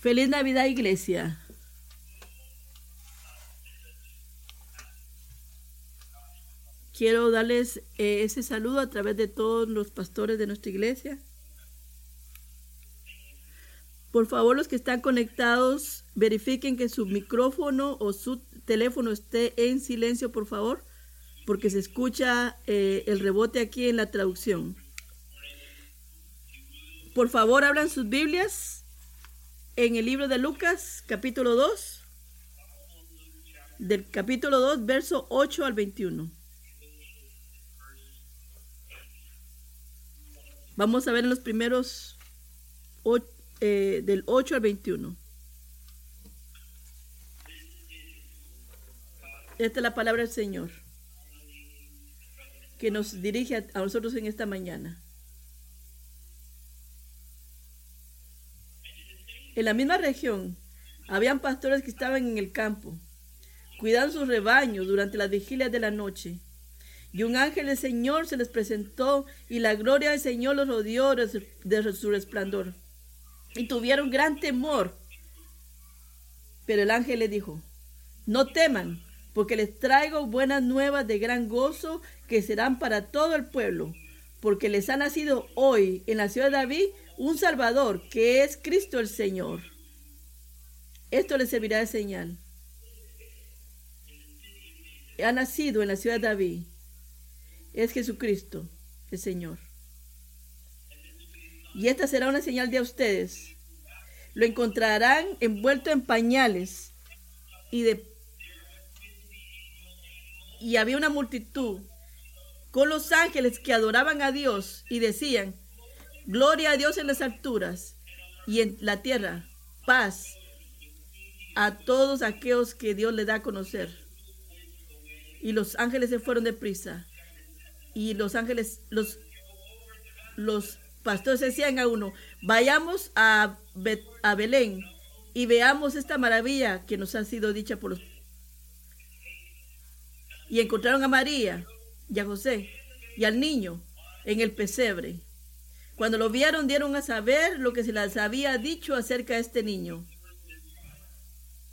Feliz Navidad, iglesia. Quiero darles eh, ese saludo a través de todos los pastores de nuestra iglesia. Por favor, los que están conectados, verifiquen que su micrófono o su teléfono esté en silencio, por favor, porque se escucha eh, el rebote aquí en la traducción. Por favor, abran sus Biblias en el libro de Lucas, capítulo 2, del capítulo 2, verso 8 al 21. Vamos a ver en los primeros eh, del 8 al 21. Esta es la palabra del Señor que nos dirige a nosotros en esta mañana. En la misma región habían pastores que estaban en el campo, cuidando sus rebaños durante las vigilias de la noche. Y un ángel del Señor se les presentó y la gloria del Señor los rodeó de su resplandor. Y tuvieron gran temor. Pero el ángel les dijo, no teman, porque les traigo buenas nuevas de gran gozo que serán para todo el pueblo, porque les ha nacido hoy en la ciudad de David un Salvador, que es Cristo el Señor. Esto les servirá de señal. Ha nacido en la ciudad de David es Jesucristo, el Señor. Y esta será una señal de ustedes. Lo encontrarán envuelto en pañales y de y había una multitud con los ángeles que adoraban a Dios y decían, Gloria a Dios en las alturas y en la tierra, paz a todos aquellos que Dios le da a conocer. Y los ángeles se fueron deprisa y los ángeles, los, pastores decían a uno, vayamos a, a Belén y veamos esta maravilla que nos ha sido dicha por los... Y encontraron a María y a José y al niño en el pesebre. Cuando lo vieron dieron a saber lo que se les había dicho acerca de este niño.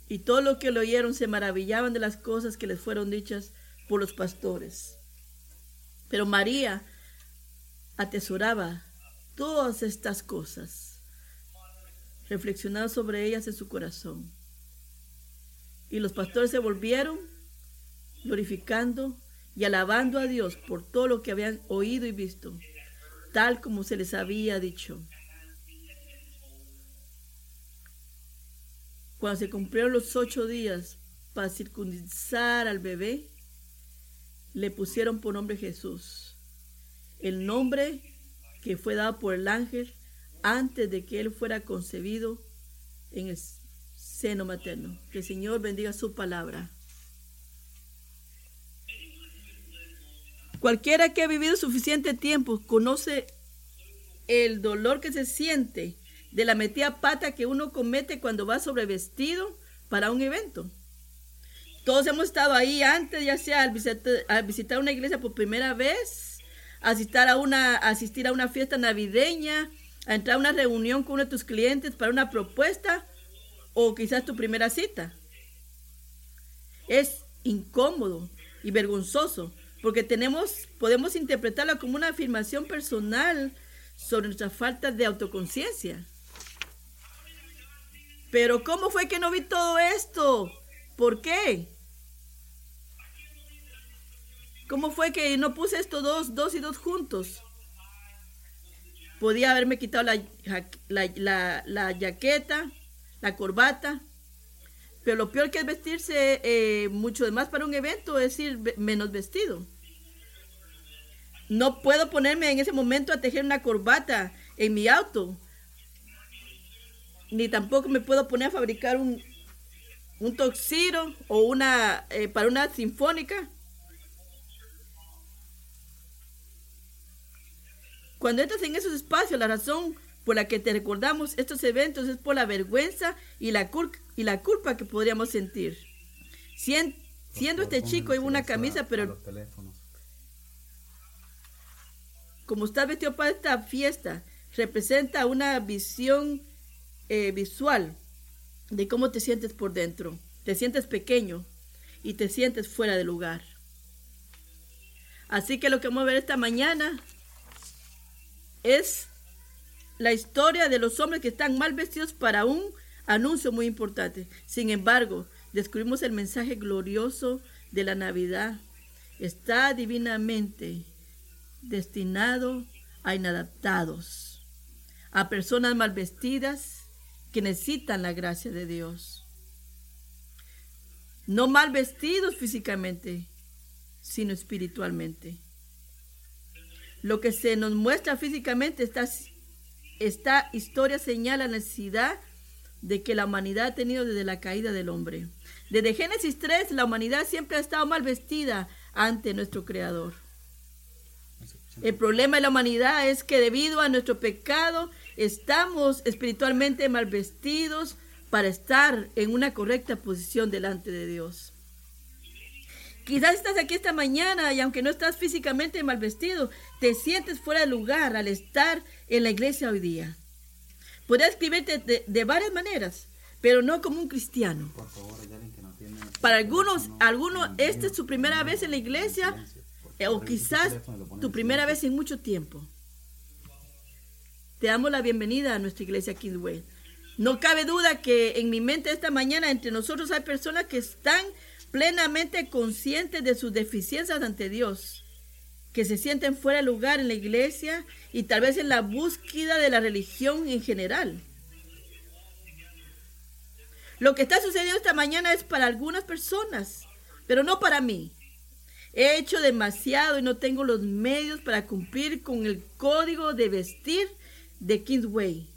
Y todo lo que lo oyeron se maravillaban de las cosas que les fueron dichas por los pastores. Pero María atesoraba todas estas cosas, reflexionaba sobre ellas en su corazón. Y los pastores se volvieron glorificando y alabando a Dios por todo lo que habían oído y visto, tal como se les había dicho. Cuando se cumplieron los ocho días para circuncidar al bebé, le pusieron por nombre Jesús, el nombre que fue dado por el ángel antes de que él fuera concebido en el seno materno. Que el Señor bendiga su palabra. Cualquiera que ha vivido suficiente tiempo conoce el dolor que se siente de la metida pata que uno comete cuando va sobre vestido para un evento. Todos hemos estado ahí antes, ya sea al visitar, una iglesia por primera vez, asistir a, una, asistir a una fiesta navideña, a entrar a una reunión con uno de tus clientes para una propuesta o quizás tu primera cita. Es incómodo y vergonzoso porque tenemos, podemos interpretarla como una afirmación personal sobre nuestra falta de autoconciencia. Pero ¿cómo fue que no vi todo esto? ¿Por qué? ¿Cómo fue que no puse estos dos, dos y dos juntos? Podía haberme quitado la, la, la, jaqueta, la corbata, pero lo peor que es vestirse eh, mucho más para un evento es ir menos vestido. No puedo ponerme en ese momento a tejer una corbata en mi auto. Ni tampoco me puedo poner a fabricar un, un toxiro o una eh, para una sinfónica. Cuando entras en esos espacios, la razón por la que te recordamos estos eventos es por la vergüenza y la, y la culpa que podríamos sentir. siendo este chico en una camisa, pero como está vestido para esta fiesta, representa una visión eh, visual de cómo te sientes por dentro. Te sientes pequeño y te sientes fuera de lugar. Así que lo que vamos a ver esta mañana es la historia de los hombres que están mal vestidos para un anuncio muy importante. Sin embargo, descubrimos el mensaje glorioso de la Navidad. Está divinamente destinado a inadaptados, a personas mal vestidas que necesitan la gracia de Dios. No mal vestidos físicamente, sino espiritualmente. Lo que se nos muestra físicamente, esta, esta historia señala la necesidad de que la humanidad ha tenido desde la caída del hombre. Desde Génesis 3, la humanidad siempre ha estado mal vestida ante nuestro Creador. El problema de la humanidad es que debido a nuestro pecado estamos espiritualmente mal vestidos para estar en una correcta posición delante de Dios. Quizás estás aquí esta mañana y aunque no estás físicamente mal vestido, te sientes fuera de lugar al estar en la iglesia hoy día. Podría escribirte de, varias maneras, pero no como un cristiano. Para algunos, algunos, esta es su primera vez en la iglesia o quizás tu primera vez en mucho tiempo. Te damos la bienvenida a nuestra iglesia Kingsway. No cabe duda que en mi mente esta mañana entre nosotros hay personas que están plenamente conscientes de sus deficiencias ante Dios, que se sienten fuera de lugar en la iglesia y tal vez en la búsqueda de la religión en general. Lo que está sucediendo esta mañana es para algunas personas, pero no para mí. He hecho demasiado y no tengo los medios para cumplir con el código de vestir de Kingsway.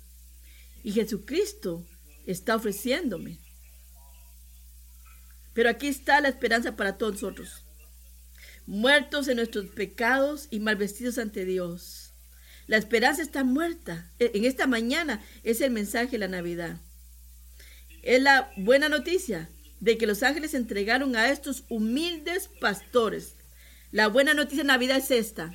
Y Jesucristo está ofreciéndome. Pero aquí está la esperanza para todos nosotros. Muertos en nuestros pecados y mal vestidos ante Dios. La esperanza está muerta. E, en esta mañana es el mensaje de la Navidad. Es la buena noticia de que los ángeles entregaron a estos humildes pastores. La buena noticia de Navidad es esta.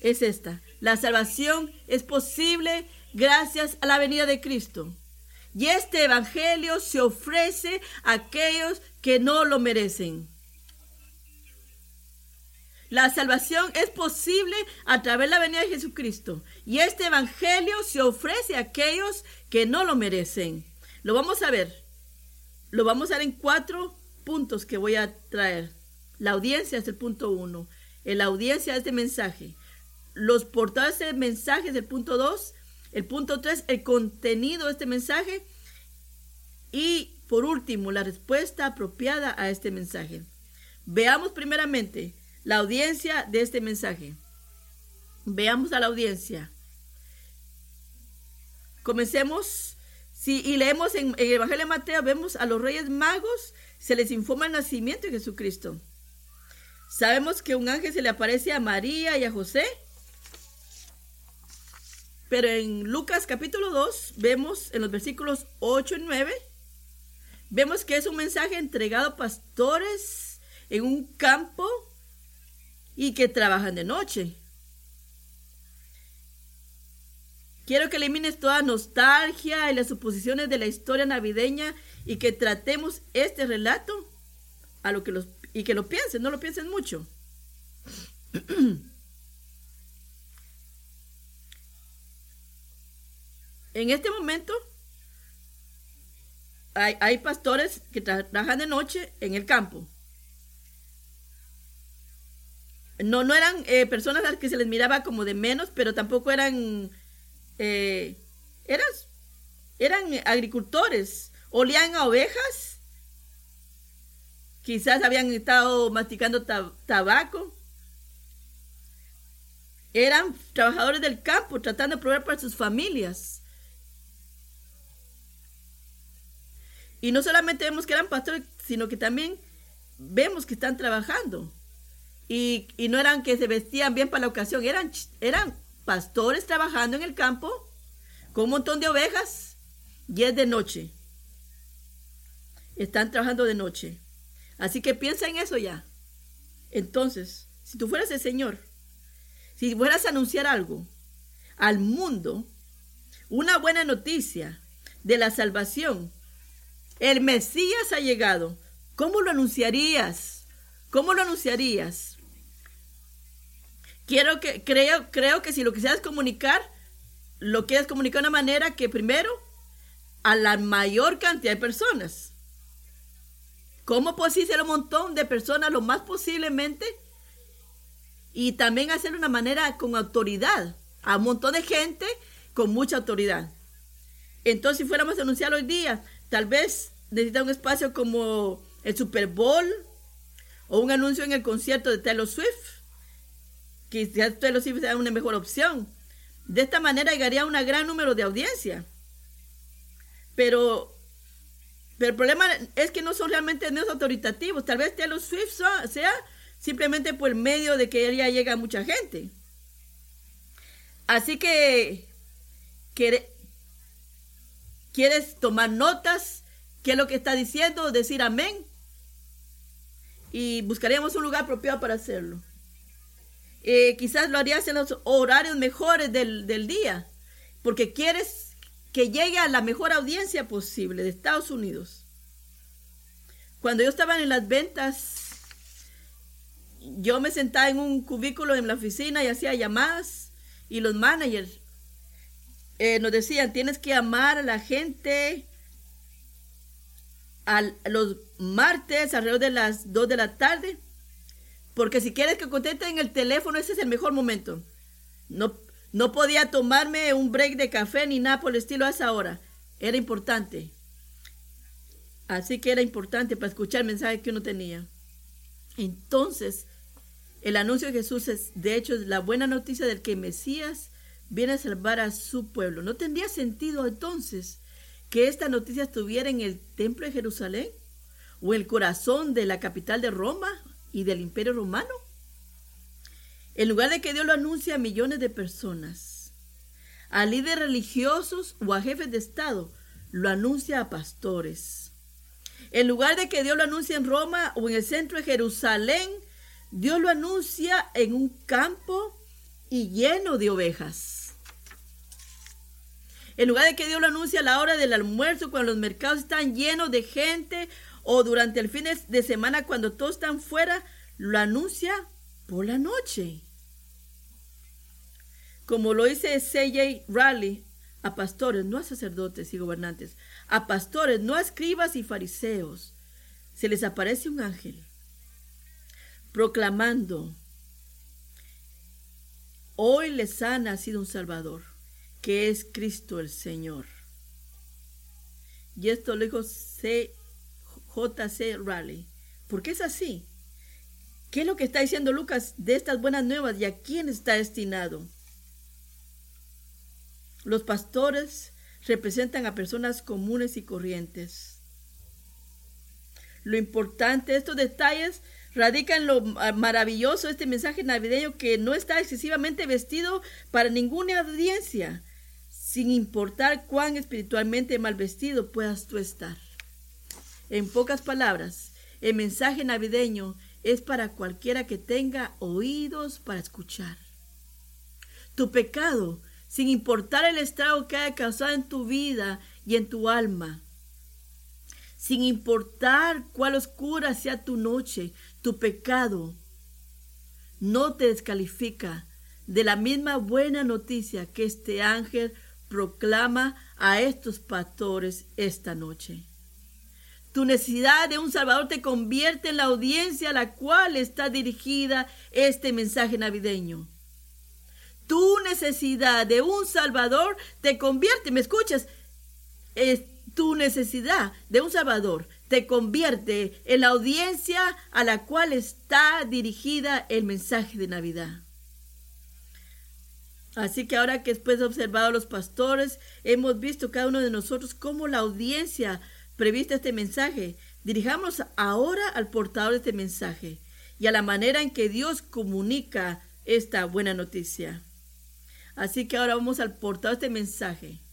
Es esta. La salvación es posible gracias a la venida de Cristo. Y este evangelio se ofrece a aquellos que no lo merecen. La salvación es posible a través de la venida de Jesucristo. Y este evangelio se ofrece a aquellos que no lo merecen. Lo vamos a ver. Lo vamos a ver en cuatro puntos que voy a traer. La audiencia es el punto uno. La audiencia de este mensaje. Los portadores de mensaje es el punto dos. El punto tres, el contenido de este mensaje. Y por último, la respuesta apropiada a este mensaje. Veamos primeramente la audiencia de este mensaje. Veamos a la audiencia. Comencemos. Si, y leemos en el Evangelio de Mateo, vemos a los reyes magos, se les informa el nacimiento de Jesucristo. Sabemos que un ángel se le aparece a María y a José pero en Lucas capítulo 2 vemos en los versículos 8 y 9, vemos que es un mensaje entregado a pastores en un campo y que trabajan de noche. Quiero que elimines toda nostalgia y las suposiciones de la historia navideña y que tratemos este relato a lo que los y que lo piensen, no lo piensen mucho. en este momento hay, pastores que trabajan de noche en el campo. No, no eran eh, personas a las que se les miraba como de menos, pero tampoco eran, eh, eran, eran agricultores. Olían a ovejas. Quizás habían estado masticando tabaco. Eran trabajadores del campo tratando de proveer para sus familias. Y no solamente vemos que eran pastores, sino que también vemos que están trabajando. Y, no eran que se vestían bien para la ocasión, eran, eran pastores trabajando en el campo con un montón de ovejas y es de noche. Están trabajando de noche. Así que piensa en eso ya. Entonces, si tú fueras el Señor, si fueras a anunciar algo al mundo, una buena noticia de la salvación el Mesías ha llegado. ¿Cómo lo anunciarías? ¿Cómo lo anunciarías? Quiero que, creo, creo que si lo quisieras comunicar, lo quieres comunicar de una manera que primero a la mayor cantidad de personas. ¿Cómo ser un montón de personas lo más posiblemente? Y también hacerlo de una manera con autoridad. A un montón de gente con mucha autoridad. Entonces, si fuéramos a anunciar hoy día, tal vez necesita un espacio como el Super Bowl o un anuncio en el concierto de Taylor Swift. Quizás Taylor Swift sea una mejor opción. De esta manera llegaría a un gran número de audiencia. Pero, el problema es que no son realmente medios autoritativos. Tal vez Taylor Swift sea simplemente por el medio de que ella llega a mucha gente. Así que ¿Quieres tomar notas? ¿Qué es lo que está diciendo? Decir amén. Y buscaríamos un lugar apropiado para hacerlo. Eh, quizás lo harías en los horarios mejores del, del día, porque quieres que llegue a la mejor audiencia posible de Estados Unidos. Cuando yo estaba en las ventas, yo me sentaba en un cubículo en la oficina y hacía llamadas y los managers eh, nos decían, tienes que amar a la gente a los martes alrededor de las 2 de la tarde, porque si quieres que contesten el teléfono, ese es el mejor momento. No, no podía tomarme un break de café ni nada por el estilo a esa hora. Era importante. Así que era importante para escuchar el mensaje que uno tenía. Entonces, el anuncio de Jesús es, de hecho, la buena noticia del que Mesías viene a salvar a su pueblo. ¿No tendría sentido entonces que esta noticia estuviera en el templo de Jerusalén o el corazón de la capital de Roma y del imperio romano? En lugar de que Dios lo anuncie a millones de personas, a líderes religiosos o a jefes de Estado, lo anuncia a pastores. En lugar de que Dios lo anuncie en Roma o en el centro de Jerusalén, Dios lo anuncia en un campo y lleno de ovejas. En lugar de que Dios lo anuncie a la hora del almuerzo, cuando los mercados están llenos de gente, o durante el fin de semana, cuando todos están fuera, lo anuncia por la noche. Como lo dice C.J. Raleigh, a pastores, no a sacerdotes y gobernantes, a pastores, no a escribas y fariseos, se les aparece un ángel proclamando Hoy les ha nacido un Salvador, que es Cristo el Señor. Y esto lo dijo. J.C. Raleigh. ¿Por qué es así? ¿Qué es lo que está diciendo Lucas de estas buenas nuevas y a quién está destinado? Los pastores representan a personas comunes y corrientes. Lo importante de estos detalles radica en lo maravilloso de este mensaje navideño que no está excesivamente vestido para ninguna audiencia, sin importar cuán espiritualmente mal vestido puedas tú estar. En pocas palabras, el mensaje navideño es para cualquiera que tenga oídos para escuchar. Tu pecado, sin importar el estrago que haya causado en tu vida y en tu alma, sin importar cuál oscura sea tu noche, tu pecado no te descalifica de la misma buena noticia que este ángel proclama a estos pastores esta noche. Tu necesidad de un Salvador te convierte en la audiencia a la cual está dirigida este mensaje navideño. Tu necesidad de un Salvador te convierte, ¿me escuchas? Es tu necesidad de un Salvador te convierte en la audiencia a la cual está dirigida el mensaje de Navidad. Así que ahora que después de observado a los pastores, hemos visto cada uno de nosotros cómo la audiencia prevista este mensaje. Dirijamos ahora al portador de este mensaje y a la manera en que Dios comunica esta buena noticia. Así que ahora vamos al portador de este mensaje.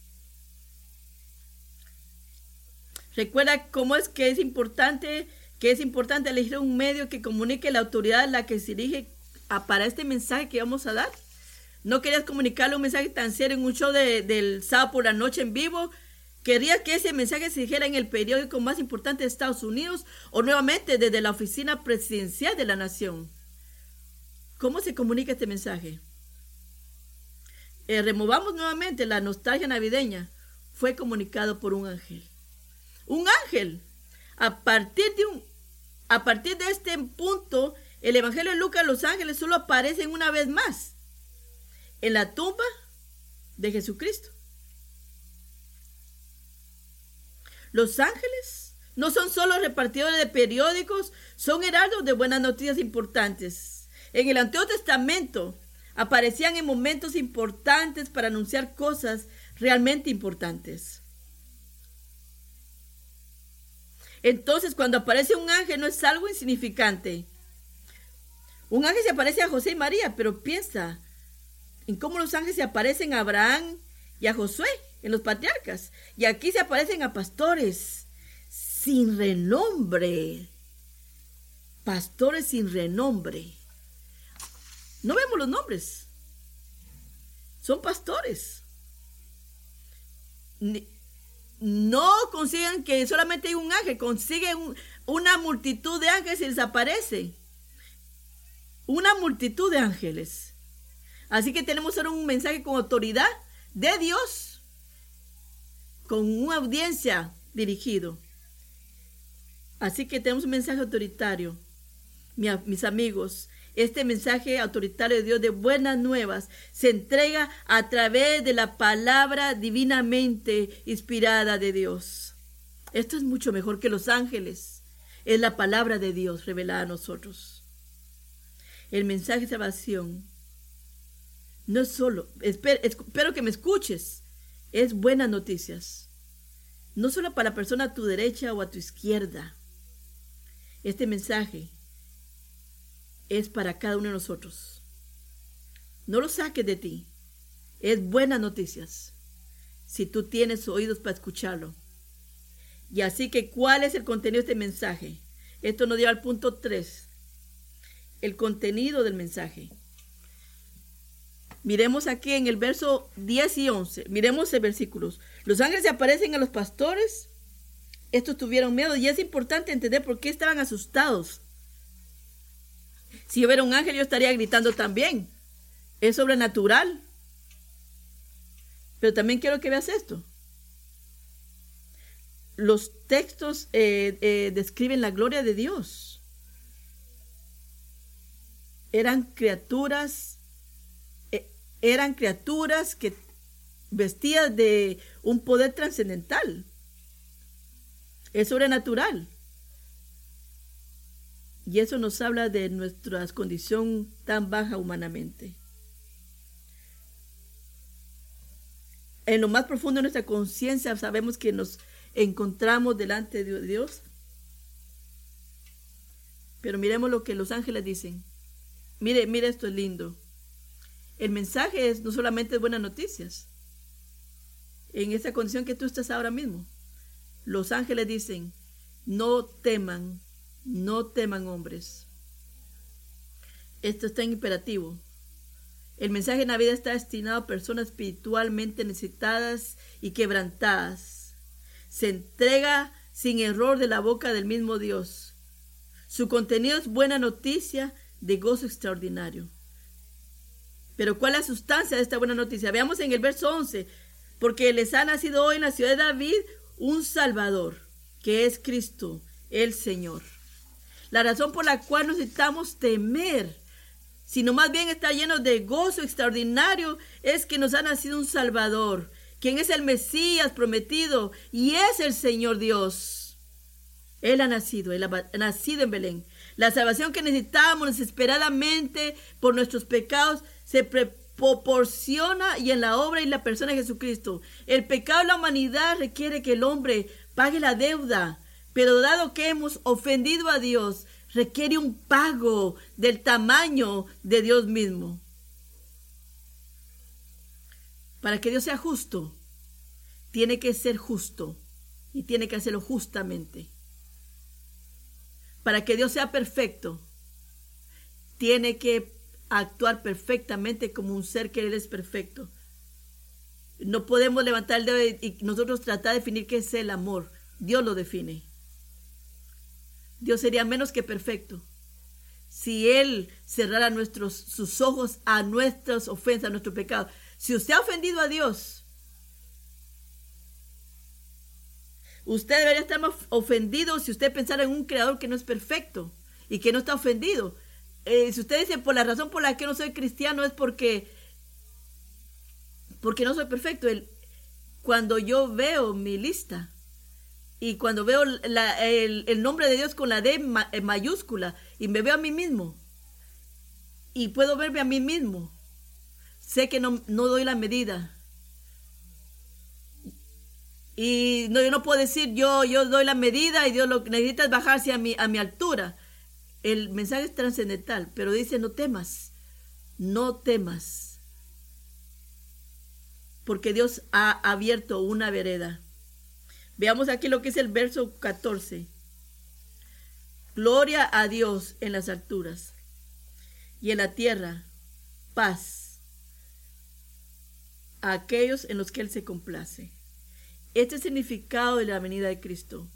Recuerda cómo es que es importante, que es importante elegir un medio que comunique la autoridad a la que se dirige para este mensaje que vamos a dar. No querías comunicarle un mensaje tan serio en un show del sábado por la noche en vivo. Quería que ese mensaje se dijera en el periódico más importante de Estados Unidos o nuevamente desde la oficina presidencial de la nación. ¿Cómo se comunica este mensaje? Eh, removamos nuevamente la nostalgia navideña. Fue comunicado por un ángel. Un ángel. A partir de un, a partir de este punto, el Evangelio de Lucas, los ángeles solo aparecen una vez más en la tumba de Jesucristo. Los ángeles no son solo repartidores de periódicos, son heraldos de buenas noticias importantes. En el Antiguo Testamento aparecían en momentos importantes para anunciar cosas realmente importantes. Entonces, cuando aparece un ángel no es algo insignificante. Un ángel se aparece a José y María, pero piensa en cómo los ángeles se aparecen a Abraham y a Josué en los patriarcas. Y aquí se aparecen a pastores sin renombre. Pastores sin renombre. No vemos los nombres. Son pastores. No consiguen que solamente hay un ángel, consiguen una multitud de ángeles y desaparece. Una multitud de ángeles. Así que tenemos ahora un mensaje con autoridad de Dios con una audiencia dirigido. Así que tenemos un mensaje autoritario. mis amigos, este mensaje autoritario de Dios de buenas nuevas se entrega a través de la palabra divinamente inspirada de Dios. Esto es mucho mejor que los ángeles. Es la palabra de Dios revelada a nosotros. El mensaje de salvación no es solo, espero, espero que me escuches, es buenas noticias. No solo para la persona a tu derecha o a tu izquierda. Este mensaje es para cada uno de nosotros. No lo saques de ti. Es buenas noticias. Si tú tienes oídos para escucharlo. Y así que, ¿cuál es el contenido de este mensaje? Esto nos lleva al punto 3. El contenido del mensaje. Miremos aquí en el verso 10 y 11. Miremos el versículos. Los ángeles se aparecen a los pastores. Estos tuvieron miedo y es importante entender por qué estaban asustados. Si yo hubiera un ángel, yo estaría gritando también. Es sobrenatural. Pero también quiero que veas esto. Los textos eh, eh, describen la gloria de Dios. Eran criaturas eran criaturas que vestidas de un poder trascendental. Es sobrenatural. Y eso nos habla de nuestra condición tan baja humanamente. En lo más profundo de nuestra conciencia sabemos que nos encontramos delante de Dios. Pero miremos lo que los ángeles dicen. Mire, mire esto es lindo. El mensaje es no solamente buenas noticias. En esa condición que tú estás ahora mismo. Los ángeles dicen, no teman, no teman hombres. Esto está en imperativo. El mensaje de Navidad está destinado a personas espiritualmente necesitadas y quebrantadas. Se entrega sin error de la boca del mismo Dios. Su contenido es buena noticia de gozo extraordinario. Pero ¿cuál es la sustancia de esta buena noticia? Veamos en el verso 11, porque les ha nacido hoy en la ciudad de David un Salvador, que es Cristo, el Señor. La razón por la cual necesitamos temer, sino más bien está lleno de gozo extraordinario, es que nos ha nacido un Salvador, quien es el Mesías prometido y es el Señor Dios. Él ha nacido, él ha nacido en Belén. La salvación que necesitamos desesperadamente por nuestros pecados se proporciona y en la obra y la persona de Jesucristo. El pecado de la humanidad requiere que el hombre pague la deuda, pero dado que hemos ofendido a Dios, requiere un pago del tamaño de Dios mismo. Para que Dios sea justo, tiene que ser justo y tiene que hacerlo justamente. Para que Dios sea perfecto, tiene que actuar perfectamente como un ser que Él es perfecto. No podemos levantar el dedo y nosotros tratar de definir qué es el amor. Dios lo define. Dios sería menos que perfecto si Él cerrara nuestros, sus ojos a nuestras ofensas, a nuestro pecado. Si usted ha ofendido a Dios, usted debería estar más ofendido si usted pensara en un creador que no es perfecto y que no está ofendido. Eh, si usted dice, por la razón por la que no soy cristiano es porque, porque no soy perfecto. Cuando yo veo mi lista y cuando veo el, nombre de Dios con la D eh, mayúscula y me veo a mí mismo y puedo verme a mí mismo, sé que no, doy la medida. Y no, yo no puedo decir yo, yo doy la medida y Dios lo que necesita es bajarse a mi, a mi altura. El mensaje es trascendental, pero dice no temas, no temas, porque Dios ha abierto una vereda. Veamos aquí lo que es el verso 14. Gloria a Dios en las alturas y en la tierra, paz a aquellos en los que Él se complace. Este es el significado de la venida de Cristo.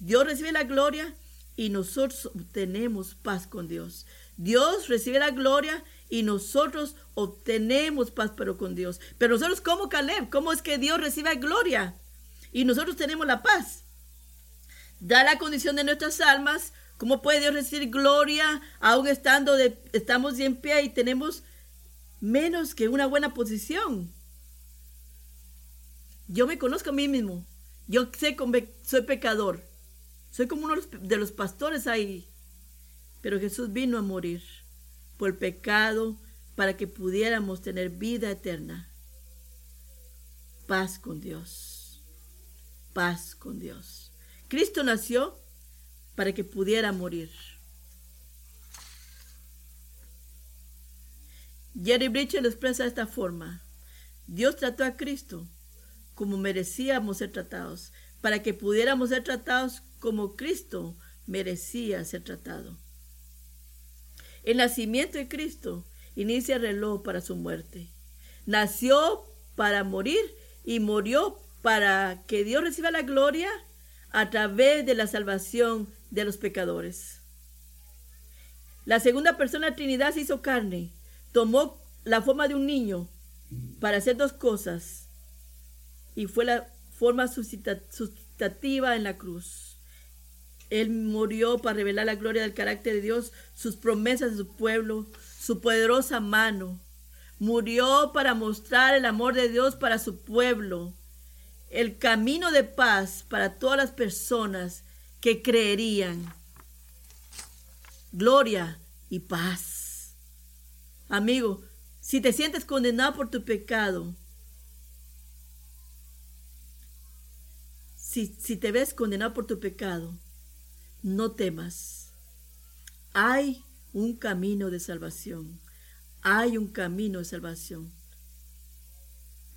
Dios recibe la gloria y nosotros obtenemos paz con Dios. Dios recibe la gloria y nosotros obtenemos paz pero con Dios. Pero nosotros como Caleb, ¿cómo es que Dios recibe gloria y nosotros tenemos la paz? Da la condición de nuestras almas. ¿Cómo puede Dios recibir gloria aún estando de, estamos en pie y tenemos menos que una buena posición? Yo me conozco a mí mismo. Yo sé que soy pecador. Soy como uno de los pastores ahí. Pero Jesús vino a morir por el pecado para que pudiéramos tener vida eterna. Paz con Dios. Paz con Dios. Cristo nació para que pudiera morir. Jerry Bridge lo expresa de esta forma. Dios trató a Cristo como merecíamos ser tratados, para que pudiéramos ser tratados como Cristo merecía ser tratado. El nacimiento de Cristo inicia el reloj para su muerte. Nació para morir y murió para que Dios reciba la gloria a través de la salvación de los pecadores. La segunda persona de la Trinidad se hizo carne, tomó la forma de un niño para hacer dos cosas y fue la forma sustitutiva en la cruz. Él murió para revelar la gloria del carácter de Dios, sus promesas de su pueblo, su poderosa mano. Murió para mostrar el amor de Dios para su pueblo, el camino de paz para todas las personas que creerían. Gloria y paz. Amigo, si te sientes condenado por tu pecado, si, si te ves condenado por tu pecado, no temas. Hay un camino de salvación. Hay un camino de salvación.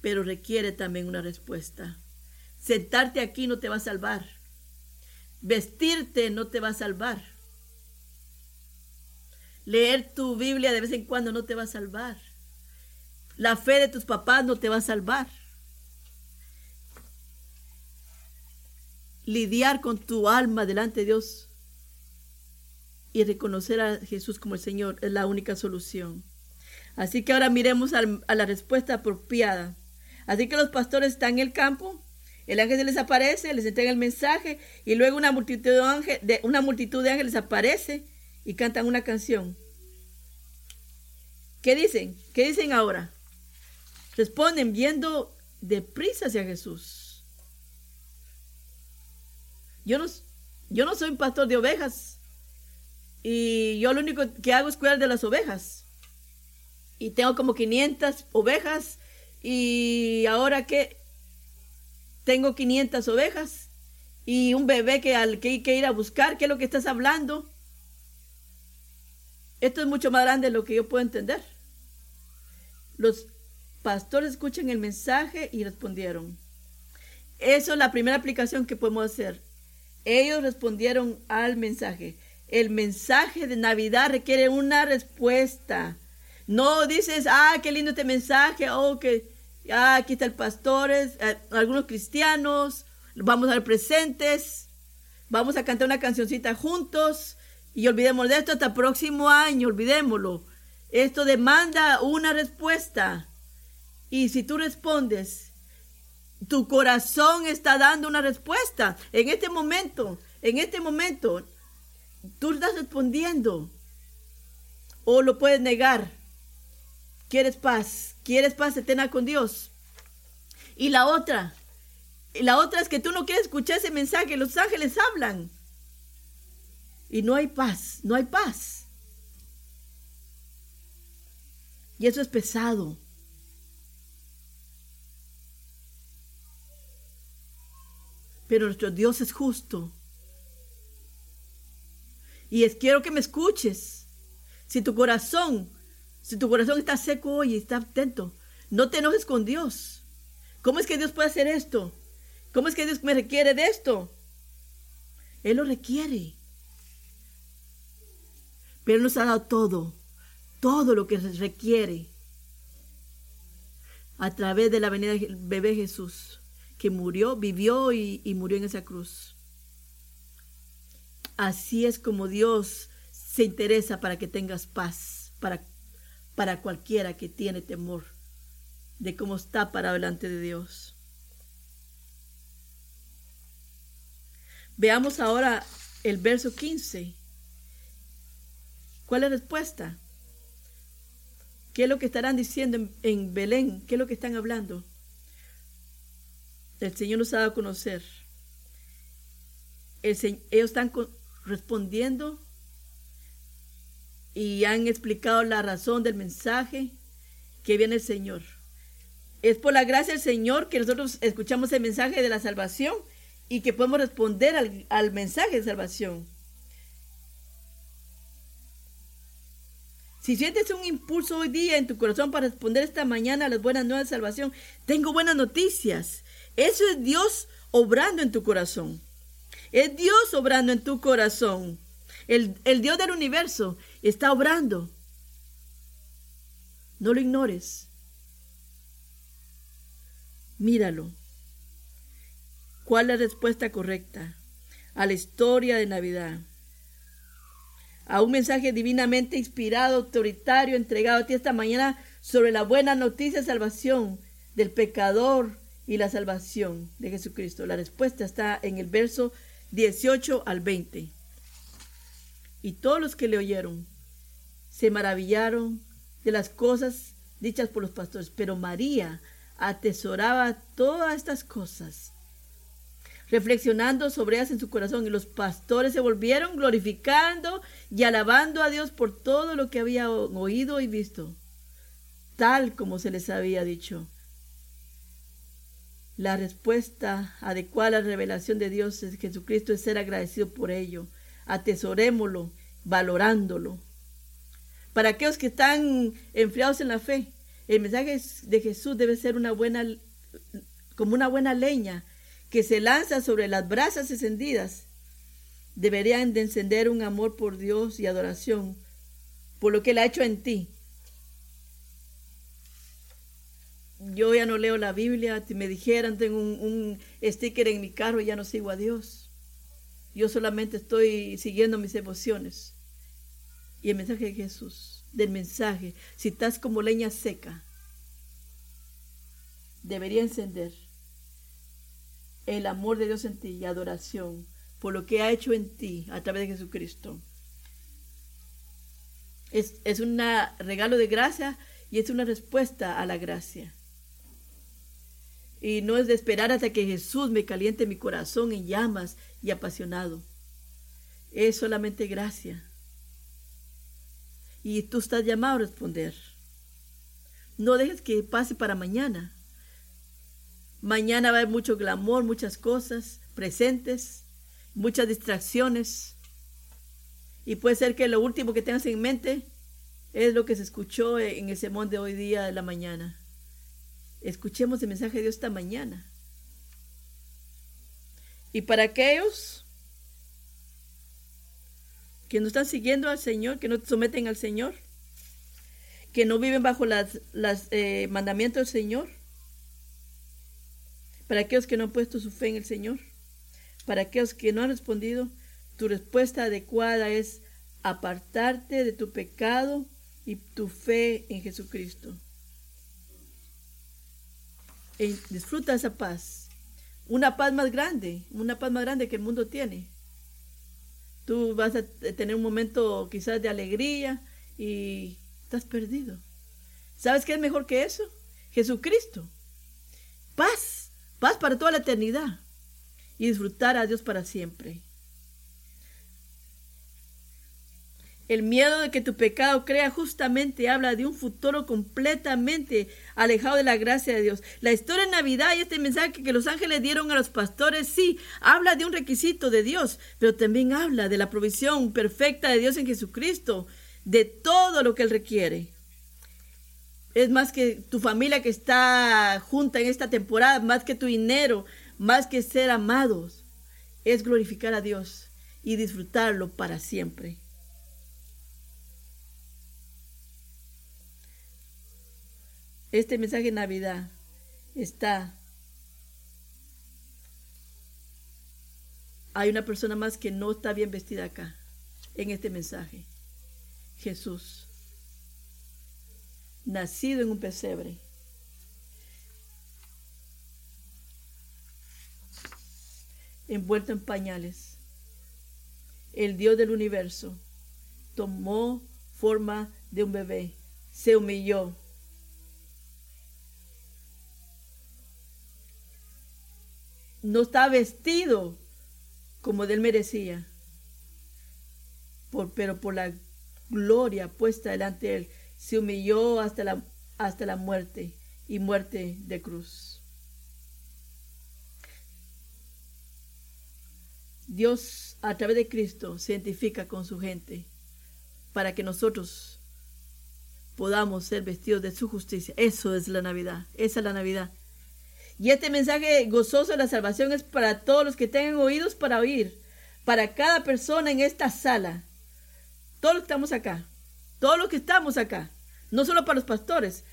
Pero requiere también una respuesta. Sentarte aquí no te va a salvar. Vestirte no te va a salvar. Leer tu Biblia de vez en cuando no te va a salvar. La fe de tus papás no te va a salvar. lidiar con tu alma delante de Dios y reconocer a Jesús como el Señor es la única solución. Así que ahora miremos a la respuesta apropiada. Así que los pastores están en el campo, el ángel se les aparece, les entrega el mensaje y luego una multitud de, ángeles aparece y cantan una canción. ¿Qué dicen? ¿Qué dicen ahora? Responden viendo deprisa hacia Jesús. Yo no, yo no soy un pastor de ovejas. Y yo lo único que hago es cuidar de las ovejas. Y tengo como 500 ovejas. Y ahora que tengo 500 ovejas y un bebé que al que hay que ir a buscar, ¿qué es lo que estás hablando? Esto es mucho más grande de lo que yo puedo entender. Los pastores escuchan el mensaje y respondieron. Eso es la primera aplicación que podemos hacer. Ellos respondieron al mensaje. El mensaje de Navidad requiere una respuesta. No dices, ah, qué lindo este mensaje, oh, que Ah, aquí está el pastor, eh, algunos cristianos, vamos a ver presentes, vamos a cantar una cancioncita juntos y olvidemos de esto hasta el próximo año, olvidémoslo. Esto demanda una respuesta. Y si tú respondes, tu corazón está dando una respuesta. En este momento, en este momento, tú estás respondiendo. O lo puedes negar. ¿Quieres paz? ¿Quieres paz eterna con Dios? Y la otra, la otra es que tú no quieres escuchar ese mensaje. Los ángeles hablan. Y no hay paz, no hay paz. Y eso es pesado. Pero nuestro Dios es justo. Y es quiero que me escuches. Si tu corazón, si tu corazón está seco y está atento, no te enojes con Dios. ¿Cómo es que Dios puede hacer esto? ¿Cómo es que Dios me requiere de esto? Él lo requiere. Pero nos ha dado todo, todo lo que requiere a través de la venida del bebé Jesús, que murió, vivió y, y murió en esa cruz. Así es como Dios se interesa para que tengas paz, para, para cualquiera que tiene temor de cómo está para delante de Dios. Veamos ahora el verso 15. ¿Cuál es la respuesta? ¿Qué es lo que estarán diciendo en, Belén? ¿Qué es lo que están hablando? El Señor nos ha dado a conocer. ellos están respondiendo y han explicado la razón del mensaje que viene el Señor. Es por la gracia del Señor que nosotros escuchamos el mensaje de la salvación y que podemos responder al, al mensaje de salvación. Si sientes un impulso hoy día en tu corazón para responder esta mañana a las buenas nuevas de salvación, tengo buenas noticias. Eso es Dios obrando en tu corazón. Es Dios obrando en tu corazón. El, el Dios del universo está obrando. No lo ignores. Míralo. ¿Cuál es la respuesta correcta a la historia de Navidad? a un mensaje divinamente inspirado, autoritario, entregado a ti esta mañana sobre la buena noticia de salvación del pecador y la salvación de Jesucristo. La respuesta está en el verso 18 al 20. Y todos los que le oyeron se maravillaron de las cosas dichas por los pastores, pero María atesoraba todas estas cosas reflexionando sobre ellas en su corazón. Y los pastores se volvieron glorificando y alabando a Dios por todo lo que había oído y visto, tal como se les había dicho. La respuesta adecuada a la revelación de Dios es Jesucristo es ser agradecido por ello. Atesorémoslo, valorándolo. Para aquellos que están enfriados en la fe, el mensaje de Jesús debe ser una buena, como una buena leña que se lanza sobre las brasas encendidas, deberían de encender un amor por Dios y adoración por lo que Él ha hecho en ti. Yo ya no leo la Biblia, me dijeran, tengo un, un sticker en mi carro, ya no sigo a Dios. Yo solamente estoy siguiendo mis emociones. Y el mensaje de Jesús, del mensaje, si estás como leña seca, debería encender el amor de Dios en ti y adoración por lo que ha hecho en ti a través de Jesucristo. Es, es un regalo de gracia y es una respuesta a la gracia. Y no es de esperar hasta que Jesús me caliente mi corazón en llamas y apasionado. Es solamente gracia. Y tú estás llamado a responder. No dejes que pase para mañana. Mañana va a haber mucho glamour, muchas cosas presentes, muchas distracciones. Y puede ser que lo último que tengas en mente es lo que se escuchó en el sermón de hoy día de la mañana. Escuchemos el mensaje de Dios esta mañana. Y para aquellos que no están siguiendo al Señor, que no se someten al Señor, que no viven bajo los eh, mandamientos del Señor, Para aquellos que no han puesto su fe en el Señor, para aquellos que no han respondido, tu respuesta adecuada es apartarte de tu pecado y tu fe en Jesucristo. E disfruta esa paz. Una paz más grande, una paz más grande que el mundo tiene. Tú vas a tener un momento quizás de alegría y estás perdido. ¿Sabes qué es mejor que eso? Jesucristo. Paz, paz para toda la eternidad y disfrutar a Dios para siempre. El miedo de que tu pecado crea justamente habla de un futuro completamente alejado de la gracia de Dios. La historia de Navidad y este mensaje que los ángeles dieron a los pastores, sí, habla de un requisito de Dios, pero también habla de la provisión perfecta de Dios en Jesucristo, de todo lo que Él requiere. Es más que tu familia que está junta en esta temporada, más que tu dinero, más que ser amados. Es glorificar a Dios y disfrutarlo para siempre. Este mensaje de Navidad está... Hay una persona más que no está bien vestida acá, en este mensaje. Jesús, nacido en un pesebre. envuelto en pañales. El Dios del universo tomó forma de un bebé, se humilló no está vestido como él merecía, por, pero por la gloria puesta delante de él, se humilló hasta la, hasta la muerte y muerte de cruz. Dios a través de Cristo se identifica con su gente para que nosotros podamos ser vestidos de su justicia. Eso es la Navidad, esa es la Navidad. Y este mensaje gozoso de la salvación es para todos los que tengan oídos para oír, para cada persona en esta sala, todos los que estamos acá, todos los que estamos acá, no solo para los pastores,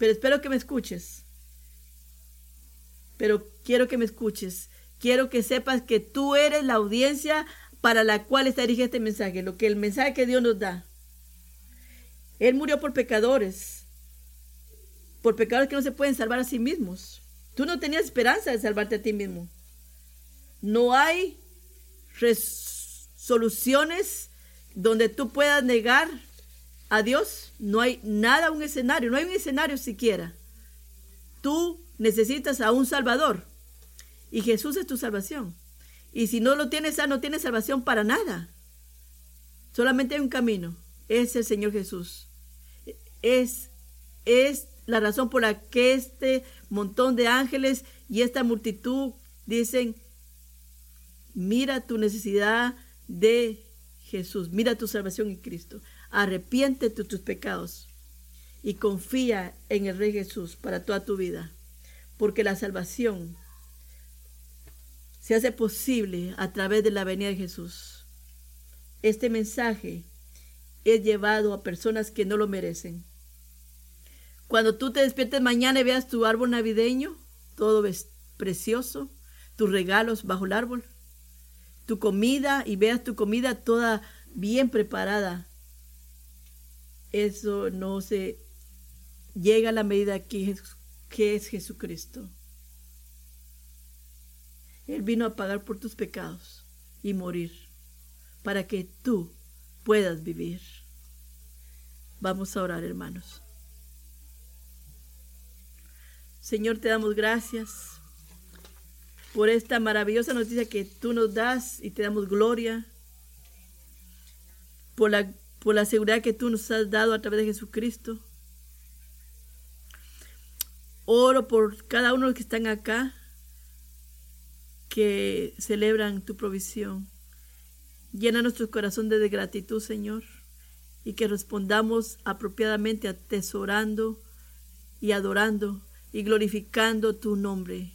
pero espero que me escuches. Pero quiero que me escuches. Quiero que sepas que tú eres la audiencia para la cual está dirigido este mensaje, lo que el mensaje que Dios nos da. Él murió por pecadores por pecadores que no se pueden salvar a sí mismos. Tú no tenías esperanza de salvarte a ti mismo. No hay soluciones donde tú puedas negar a Dios. No hay nada, un escenario, no hay un escenario siquiera. Tú necesitas a un Salvador y Jesús es tu salvación. Y si no lo tienes, no tienes salvación para nada. Solamente hay un camino, es el Señor Jesús. Es, es la razón por la que este montón de ángeles y esta multitud dicen, mira tu necesidad de Jesús, mira tu salvación en Cristo, arrepiéntete de tus pecados y confía en el Rey Jesús para toda tu vida, porque la salvación se hace posible a través de la venida de Jesús. Este mensaje es llevado a personas que no lo merecen cuando tú te despiertes mañana y veas tu árbol navideño, todo es precioso, tus regalos bajo el árbol, tu comida y veas tu comida toda bien preparada, eso no se llega a la medida que, que es Jesucristo. Él vino a pagar por tus pecados y morir para que tú puedas vivir. Vamos a orar, hermanos. Señor, te damos gracias por esta maravillosa noticia que tú nos das y te damos gloria por la, por la seguridad que tú nos has dado a través de Jesucristo. Oro por cada uno de los que están acá, que celebran tu provisión. Llena nuestro corazón de gratitud, Señor, y que respondamos apropiadamente atesorando y adorando y glorificando tu nombre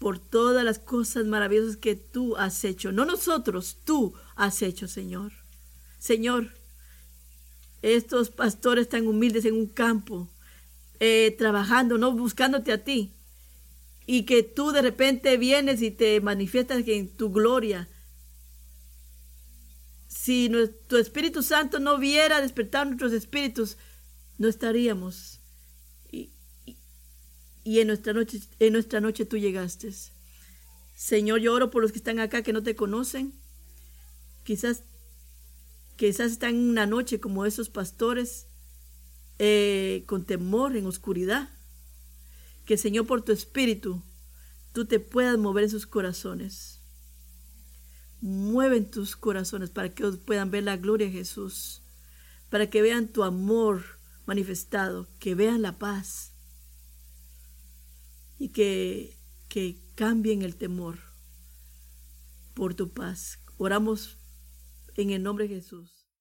por todas las cosas maravillosas que tú has hecho. No nosotros, tú has hecho, Señor. Señor, estos pastores tan humildes en un campo, eh, trabajando, no buscándote a ti. Y que tú de repente vienes y te manifiestas en tu gloria. Si tu Espíritu Santo no viera despertar nuestros espíritus, no estaríamos. Y, en, nuestra noche, en nuestra noche tú llegaste. Señor, yo oro por los que están acá que no te conocen. Quizás, quizás están en una noche como esos pastores, eh, con temor, en oscuridad. Que Señor, por tu espíritu, tú te puedas mover en sus corazones. Mueven tus corazones para que puedan ver la gloria de Jesús, para que vean tu amor manifestado, que vean la paz y que, que cambien el temor por tu paz. Oramos en el nombre de Jesús.